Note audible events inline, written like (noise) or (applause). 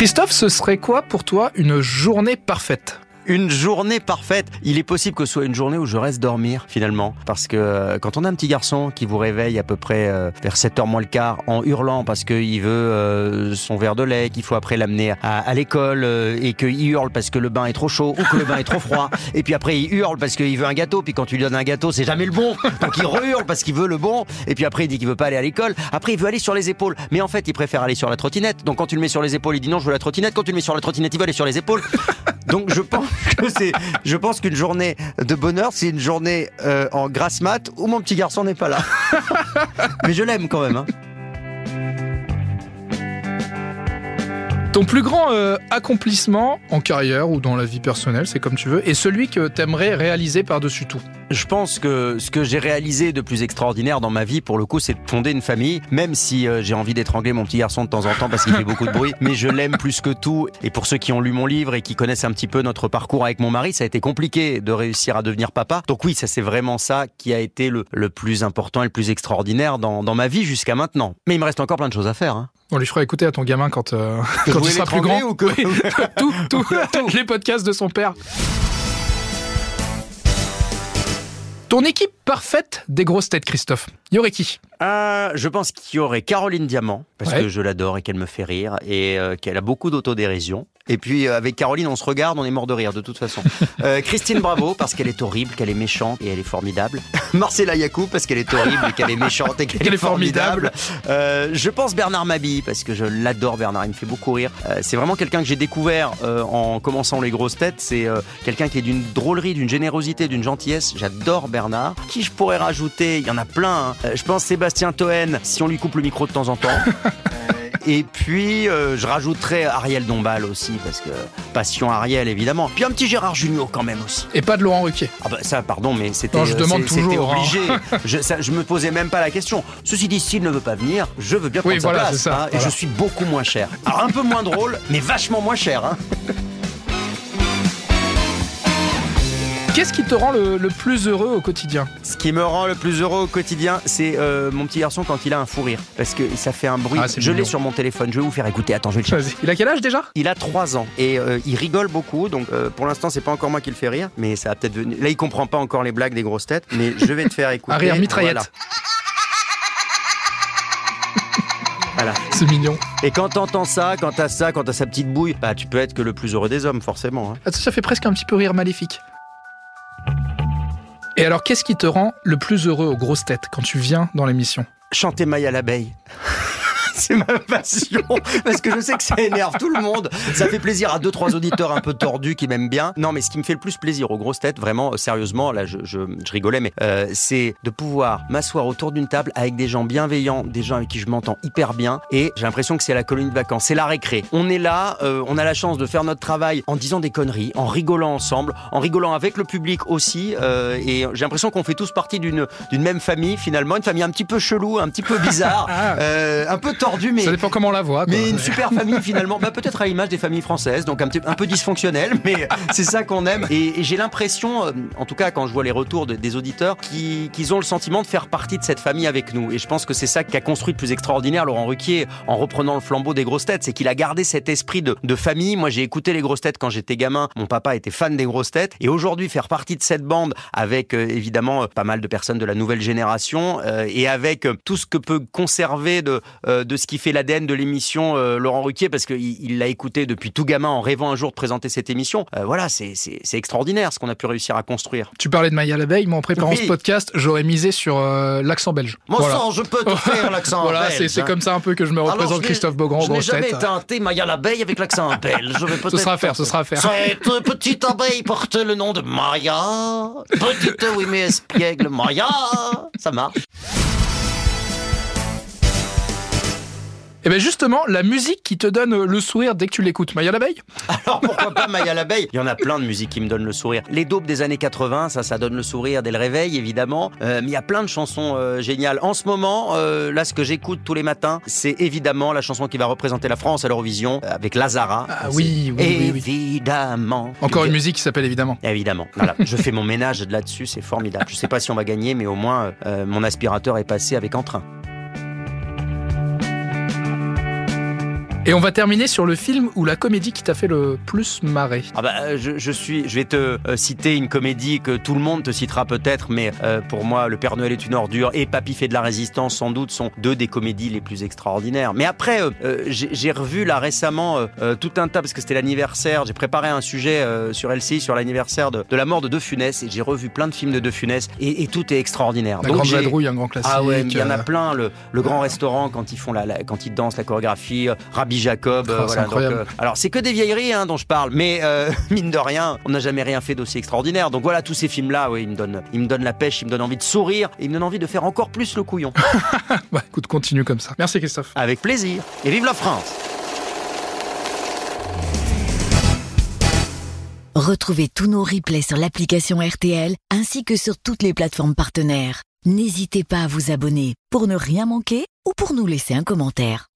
Christophe, ce serait quoi pour toi une journée parfaite? Une journée parfaite. Il est possible que ce soit une journée où je reste dormir finalement. Parce que euh, quand on a un petit garçon qui vous réveille à peu près euh, vers 7h moins le quart en hurlant parce qu'il veut euh, son verre de lait, qu'il faut après l'amener à, l'école et qu'il hurle parce que le bain est trop chaud ou que le bain est trop froid. (laughs) Et puis après il hurle parce qu'il veut un gâteau. Puis quand tu lui donnes un gâteau, c'est jamais le bon. Donc il hurle parce qu'il veut le bon. Et puis après il dit qu'il veut pas aller à l'école. Après il veut aller sur les épaules. Mais en fait il préfère aller sur la trottinette. Donc quand tu le mets sur les épaules, il dit non je veux la trottinette. Quand tu le mets sur la trottinette, il veut aller sur les épaules. Donc je pense que c'est, je pense qu'une journée de bonheur, c'est une journée euh, en grasse mat où mon petit garçon n'est pas là. Mais je l'aime quand même. Hein. Ton plus grand euh, accomplissement en carrière ou dans la vie personnelle, c'est comme tu veux, et celui que t'aimerais réaliser par-dessus tout je pense que ce que j'ai réalisé de plus extraordinaire dans ma vie, pour le coup, c'est de fonder une famille, même si euh, j'ai envie d'étrangler mon petit garçon de temps en temps parce qu'il fait beaucoup de bruit, mais je l'aime plus que tout. Et pour ceux qui ont lu mon livre et qui connaissent un petit peu notre parcours avec mon mari, ça a été compliqué de réussir à devenir papa. Donc oui, ça c'est vraiment ça qui a été le, le plus important et le plus extraordinaire dans, dans ma vie jusqu'à maintenant. Mais il me reste encore plein de choses à faire. Hein. On lui fera écouter à ton gamin quand, euh, (laughs) quand il sera plus grand. Ou que... (laughs) tout, tout, tous les podcasts de son père. Ton équipe parfaite des grosses têtes, Christophe. Y aurait qui? Euh, Je pense qu'il y aurait Caroline Diamant, parce que je l'adore et qu'elle me fait rire, et euh, qu'elle a beaucoup d'autodérision. Et puis euh, avec Caroline, on se regarde, on est mort de rire de toute façon. (laughs) Euh, Christine Bravo, parce qu'elle est horrible, qu'elle est méchante et elle est formidable. (laughs) Marcela Yacoub, parce qu'elle est horrible et qu'elle est méchante et qu'elle est, formidable. Euh, je pense Bernard Mabi, parce que je l'adore Bernard, il me fait beaucoup rire. c'est vraiment quelqu'un que j'ai découvert en commençant les grosses têtes. C'est quelqu'un qui est d'une drôlerie, d'une générosité, d'une gentillesse. J'adore Bernard. Qui je pourrais rajouter? Il y en a plein. Hein. je pense Sébastien Toen, si on lui coupe le micro de temps en temps. (laughs) Et puis, euh, je rajouterais Ariel Dombal aussi, parce que passion Ariel, évidemment. Puis un petit Gérard Junior quand même aussi. Et pas de Laurent Ruquier. Ah bah ça, pardon, mais c'était je demande toujours, hein. obligé. (laughs) je, je me posais même pas la question. Ceci dit, s'il ne veut pas venir, je veux bien prendre oui, sa voilà, place. Ça, hein, Et je suis beaucoup moins cher. Alors un peu moins drôle, mais vachement moins cher. Hein. (laughs) Qu'est-ce qui te rend le, plus heureux au quotidien Ce qui me rend le plus heureux au quotidien, c'est euh, mon petit garçon quand il a un fou rire. Parce que ça fait un bruit. Ah, je l'ai sur mon téléphone. Je vais vous faire écouter. Attends, je vais le chercher. Il a quel âge déjà Il a 3 ans. Et euh, il rigole beaucoup. Donc euh, pour l'instant, c'est pas encore moi qui le fais rire. Mais ça va peut-être venir. Là, il comprend pas encore les blagues des grosses têtes. Mais je vais te faire (laughs) écouter. Un rire mitraillette. Voilà. C'est mignon. Et quand t'entends ça, quand t'as ça, quand t'as sa petite bouille, bah tu peux être que le plus heureux des hommes, forcément. Hein. ça fait presque un petit peu rire maléfique. Et alors, qu'est-ce qui te rend le plus heureux aux grosses têtes quand tu viens dans l'émission? Chanter Maille à l'abeille (laughs) c'est ma passion parce que je sais que ça énerve tout le monde. Ça fait plaisir à deux trois auditeurs un peu tordus qui m'aiment bien. Non, mais ce qui me fait le plus plaisir aux grosses têtes, vraiment sérieusement, là je, je, je rigolais, mais euh, c'est de pouvoir m'asseoir autour d'une table avec des gens bienveillants, des gens avec qui je m'entends hyper bien, et j'ai l'impression que c'est la colonie de vacances, c'est la récré. On est là, euh, on a la chance de faire notre travail en disant des conneries, en rigolant ensemble, en rigolant avec le public aussi, euh, et j'ai l'impression qu'on fait tous partie d'une d'une même famille finalement, une famille un petit peu chelou, un petit peu bizarre, (laughs) ah. euh, un peu tordue mais ça dépend comment on la voit. Mais une super famille finalement, bah, peut-être à l'image des familles françaises, donc un, petit, un peu dysfonctionnel, mais c'est ça qu'on aime. Et, j'ai l'impression, euh, en tout cas quand je vois les retours des auditeurs, qu'ils ont le sentiment de faire partie de cette famille avec nous. Et je pense que c'est ça qui a construit de plus extraordinaire Laurent Ruquier en reprenant le flambeau des grosses têtes, c'est qu'il a gardé cet esprit de, de famille. Moi, j'ai écouté les grosses têtes quand j'étais gamin. Mon papa était fan des grosses têtes, et aujourd'hui faire partie de cette bande avec euh, évidemment pas mal de personnes de la nouvelle génération euh, et avec tout ce que peut conserver de de ce qui fait l'ADN de l'émission euh, Laurent Ruquier parce qu'il l'a écouté depuis tout gamin en rêvant un jour de présenter cette émission. Euh, voilà, c'est extraordinaire ce qu'on a pu réussir à construire. Tu parlais de Maya l'abeille, moi en préparant ce podcast, j'aurais misé sur euh, l'accent belge. Mon sang, je peux te faire (laughs) l'accent voilà, belge. c'est comme ça un peu que je me représente Christophe Beaugrand. Je n'ai jamais teinté Maya l'abeille avec l'accent (laughs) belge. ce sera à faire, ce sera à faire. Cette petite abeille porte le nom de Maya. Petite oui mais espiègle Maya. Ça marche. Et eh bien justement, la musique qui te donne le sourire dès que tu l'écoutes, Maya l'abeille Alors pourquoi pas Maya l'abeille? Il y en a plein de musiques qui me donnent le sourire. Les daubes des années 80, ça, ça donne le sourire dès le réveil, évidemment. Euh, mais il y a plein de chansons euh, géniales. En ce moment, euh, là, ce que j'écoute tous les matins, c'est évidemment la chanson qui va représenter la France à l'Eurovision, avec Lazara. Ah oui, oui, oui, Évidemment. Encore une musique qui s'appelle évidemment. Évidemment. Voilà, je fais mon ménage là-dessus, c'est formidable. Je sais pas si on va gagner, mais au moins, mon aspirateur est passé avec entrain. Et on va terminer sur le film ou la comédie qui t'a fait le plus marrer. Ah bah, je, je suis, je vais te euh, citer une comédie que tout le monde te citera peut-être, mais euh, pour moi, Le Père Noël est une ordure et Papy fait de la résistance, sans doute, sont deux des comédies les plus extraordinaires. Mais après, euh, euh, j'ai revu là récemment euh, euh, tout un tas parce que c'était l'anniversaire. J'ai préparé un sujet euh, sur LCI sur l'anniversaire de, de la mort de De Funès et j'ai revu plein de films de De Funès et, et tout est extraordinaire. La Donc Grande Vadrouille, un grand classique. ah ouais, il y en a euh, plein. Le, le grand restaurant quand ils font la, la- quand ils dansent la chorégraphie, euh, Rabbi Jacob. euh, c'est voilà, donc, incroyable. euh, alors c'est que des vieilleries hein, dont je parle, mais euh, (laughs) mine de rien, on n'a jamais rien fait d'aussi extraordinaire. Donc voilà, tous ces films-là, oui, ils me donnent, ils me donnent la pêche, ils me donnent envie de sourire, et ils me donnent envie de faire encore plus le couillon. (laughs) Bah écoute, continue comme ça. Merci Christophe. Avec plaisir. Et vive la France. Retrouvez tous nos replays sur l'application RTL ainsi que sur toutes les plateformes partenaires. N'hésitez pas à vous abonner pour ne rien manquer ou pour nous laisser un commentaire.